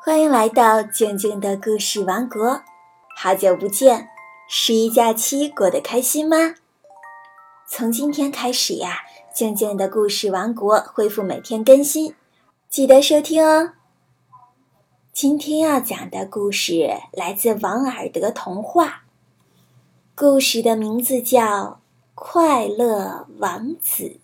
欢迎来到静静的故事王国，好久不见，十一假期过得开心吗？从今天开始呀，静静的故事王国恢复每天更新，记得收听哦。今天要讲的故事来自王尔德童话，故事的名字叫《快乐王子》。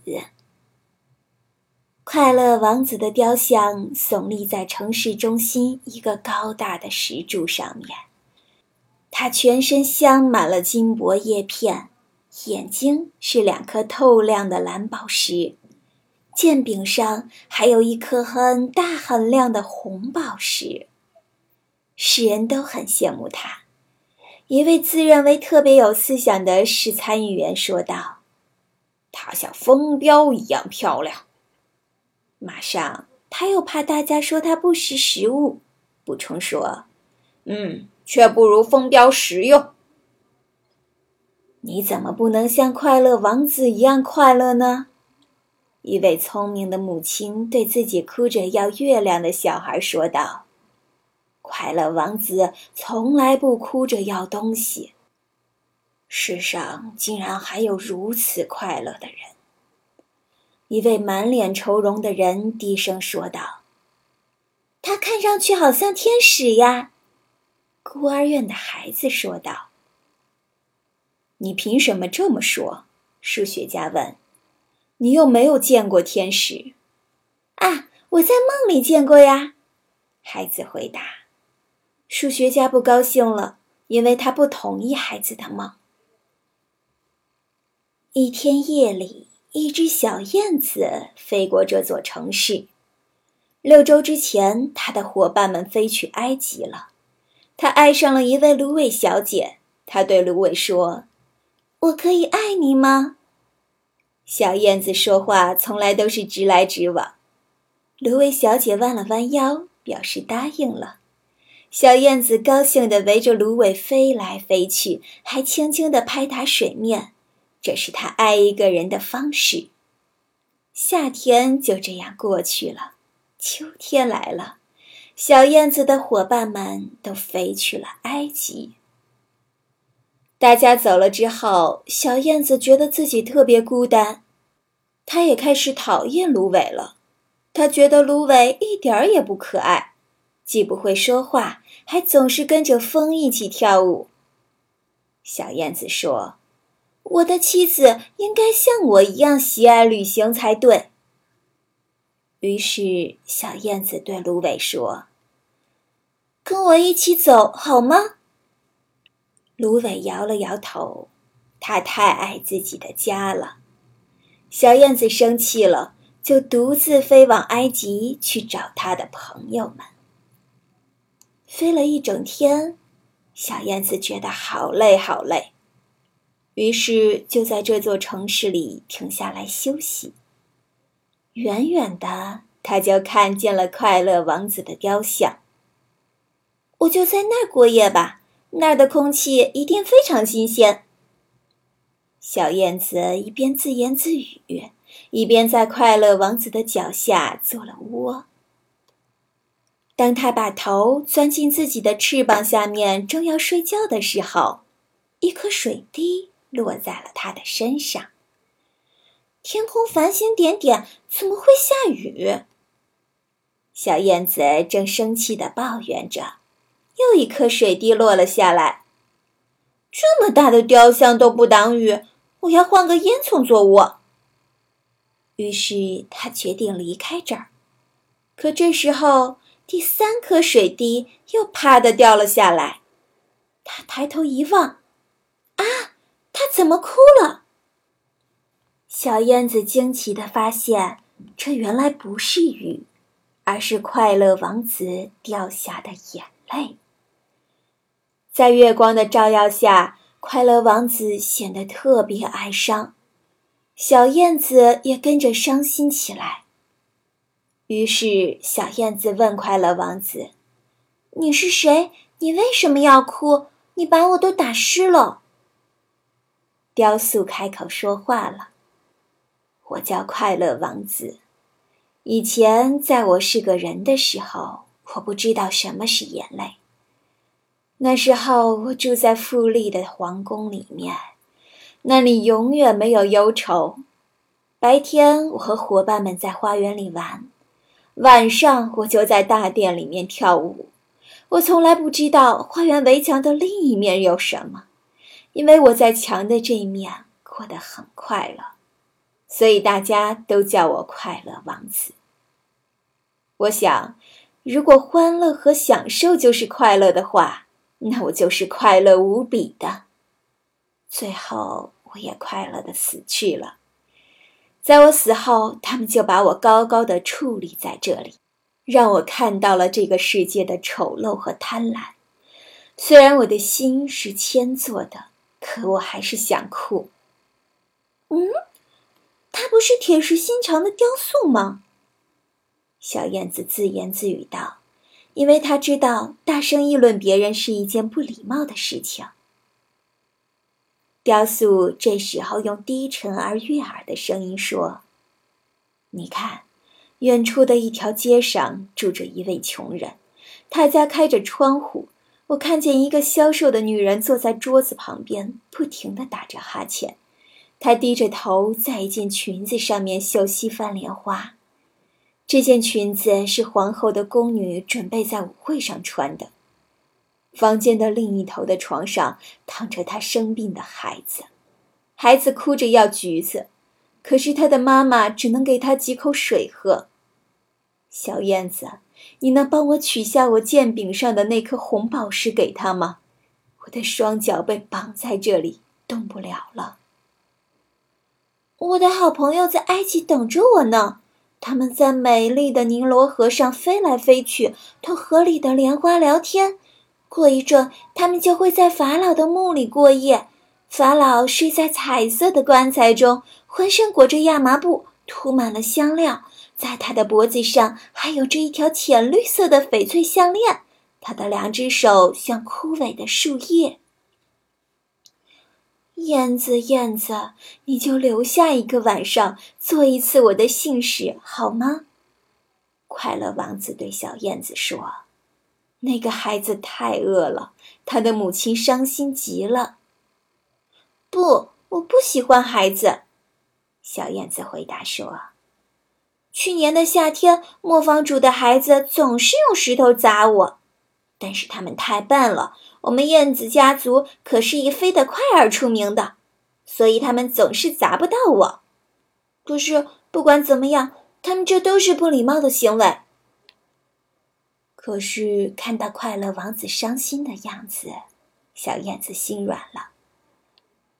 快乐王子的雕像耸立在城市中心一个高大的石柱上面，他全身镶满了金箔叶片，眼睛是两颗透亮的蓝宝石，剑柄上还有一颗很大很亮的红宝石。世人都很羡慕他。一位自认为特别有思想的市参议员说道：“他像风标一样漂亮。”马上，他又怕大家说他不识时务，补充说：“嗯，却不如风标实用。”你怎么不能像快乐王子一样快乐呢？一位聪明的母亲对自己哭着要月亮的小孩说道：“快乐王子从来不哭着要东西。世上竟然还有如此快乐的人。”一位满脸愁容的人低声说道：“他看上去好像天使呀。”孤儿院的孩子说道：“你凭什么这么说？”数学家问：“你又没有见过天使。”“啊，我在梦里见过呀。”孩子回答。数学家不高兴了，因为他不同意孩子的梦。一天夜里。一只小燕子飞过这座城市。六周之前，它的伙伴们飞去埃及了。它爱上了一位芦苇小姐。它对芦苇说：“我可以爱你吗？”小燕子说话从来都是直来直往。芦苇小姐弯了弯腰，表示答应了。小燕子高兴地围着芦苇飞来飞去，还轻轻地拍打水面。这是他爱一个人的方式。夏天就这样过去了，秋天来了，小燕子的伙伴们都飞去了埃及。大家走了之后，小燕子觉得自己特别孤单，它也开始讨厌芦苇了。它觉得芦苇一点儿也不可爱，既不会说话，还总是跟着风一起跳舞。小燕子说。我的妻子应该像我一样喜爱旅行才对。于是，小燕子对芦苇说：“跟我一起走好吗？”芦苇摇了摇头，他太爱自己的家了。小燕子生气了，就独自飞往埃及去找它的朋友们。飞了一整天，小燕子觉得好累，好累。于是就在这座城市里停下来休息。远远的，他就看见了快乐王子的雕像。我就在那儿过夜吧，那儿的空气一定非常新鲜。小燕子一边自言自语，一边在快乐王子的脚下做了窝。当他把头钻进自己的翅膀下面，正要睡觉的时候，一颗水滴。落在了他的身上。天空繁星点点，怎么会下雨？小燕子正生气地抱怨着，又一颗水滴落了下来。这么大的雕像都不挡雨，我要换个烟囱做窝。于是他决定离开这儿。可这时候，第三颗水滴又啪的掉了下来。他抬头一望，啊！怎么哭了？小燕子惊奇地发现，这原来不是雨，而是快乐王子掉下的眼泪。在月光的照耀下，快乐王子显得特别哀伤，小燕子也跟着伤心起来。于是，小燕子问快乐王子：“你是谁？你为什么要哭？你把我都打湿了。”雕塑开口说话了：“我叫快乐王子。以前在我是个人的时候，我不知道什么是眼泪。那时候我住在富丽的皇宫里面，那里永远没有忧愁。白天我和伙伴们在花园里玩，晚上我就在大殿里面跳舞。我从来不知道花园围墙的另一面有什么，因为我在墙的这一面过得很快乐，所以大家都叫我快乐王子。我想，如果欢乐和享受就是快乐的话，那我就是快乐无比的。最后，我也快乐的死去了。在我死后，他们就把我高高的矗立在这里。让我看到了这个世界的丑陋和贪婪。虽然我的心是铅做的，可我还是想哭。嗯，它不是铁石心肠的雕塑吗？小燕子自言自语道，因为他知道大声议论别人是一件不礼貌的事情。雕塑这时候用低沉而悦耳的声音说：“你看。”远处的一条街上住着一位穷人，他家开着窗户。我看见一个消瘦的女人坐在桌子旁边，不停地打着哈欠。她低着头在一件裙子上面绣西番莲花。这件裙子是皇后的宫女准备在舞会上穿的。房间的另一头的床上躺着她生病的孩子，孩子哭着要橘子，可是他的妈妈只能给他几口水喝。小燕子，你能帮我取下我剑柄上的那颗红宝石给他吗？我的双脚被绑在这里，动不了了。我的好朋友在埃及等着我呢，他们在美丽的尼罗河上飞来飞去，同河里的莲花聊天。过一阵，他们就会在法老的墓里过夜。法老睡在彩色的棺材中，浑身裹着亚麻布，涂满了香料。在他的脖子上还有着一条浅绿色的翡翠项链，他的两只手像枯萎的树叶。燕子，燕子，你就留下一个晚上，做一次我的信使好吗？快乐王子对小燕子说：“那个孩子太饿了，他的母亲伤心极了。”不，我不喜欢孩子。”小燕子回答说。去年的夏天，磨坊主的孩子总是用石头砸我，但是他们太笨了。我们燕子家族可是以飞得快而出名的，所以他们总是砸不到我。可是不管怎么样，他们这都是不礼貌的行为。可是看到快乐王子伤心的样子，小燕子心软了。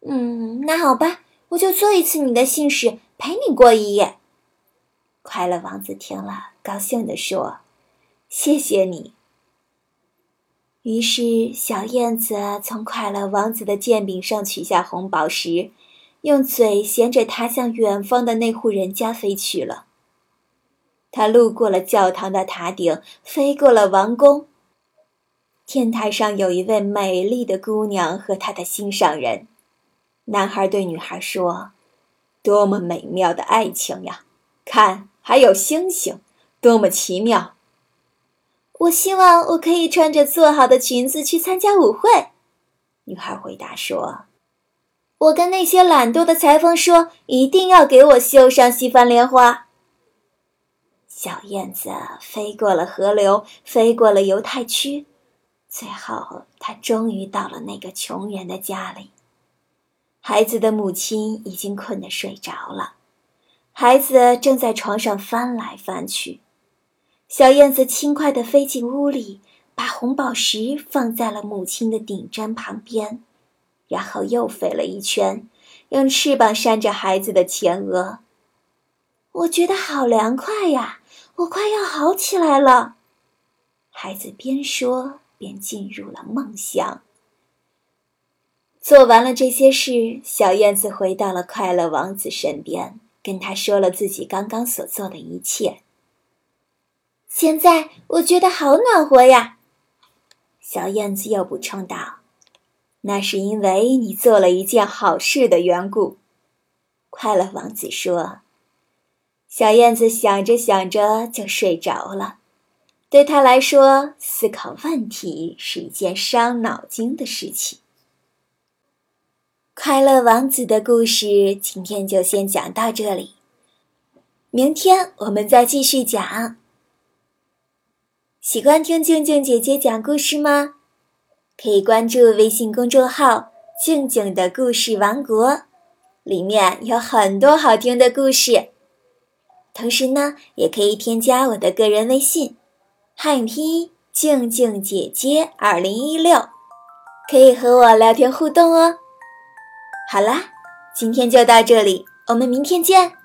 嗯，那好吧，我就做一次你的信使，陪你过一夜。快乐王子听了，高兴地说：“谢谢你。”于是，小燕子从快乐王子的剑柄上取下红宝石，用嘴衔着它向远方的那户人家飞去了。它路过了教堂的塔顶，飞过了王宫。天台上有一位美丽的姑娘和她的心上人。男孩对女孩说：“多么美妙的爱情呀！看。”还有星星，多么奇妙！我希望我可以穿着做好的裙子去参加舞会。女孩回答说：“我跟那些懒惰的裁缝说，一定要给我绣上西番莲花。”小燕子飞过了河流，飞过了犹太区，最后，它终于到了那个穷人的家里。孩子的母亲已经困得睡着了。孩子正在床上翻来翻去，小燕子轻快地飞进屋里，把红宝石放在了母亲的顶针旁边，然后又飞了一圈，用翅膀扇着孩子的前额。我觉得好凉快呀，我快要好起来了。孩子边说边进入了梦乡。做完了这些事，小燕子回到了快乐王子身边。跟他说了自己刚刚所做的一切。现在我觉得好暖和呀，小燕子又补充道：“那是因为你做了一件好事的缘故。”快乐王子说。小燕子想着想着就睡着了。对他来说，思考问题是一件伤脑筋的事情。快乐王子的故事今天就先讲到这里，明天我们再继续讲。喜欢听静静姐姐讲故事吗？可以关注微信公众号“静静的故事王国”，里面有很多好听的故事。同时呢，也可以添加我的个人微信“汉语拼音静静姐姐二零一六”，可以和我聊天互动哦。好啦，今天就到这里，我们明天见。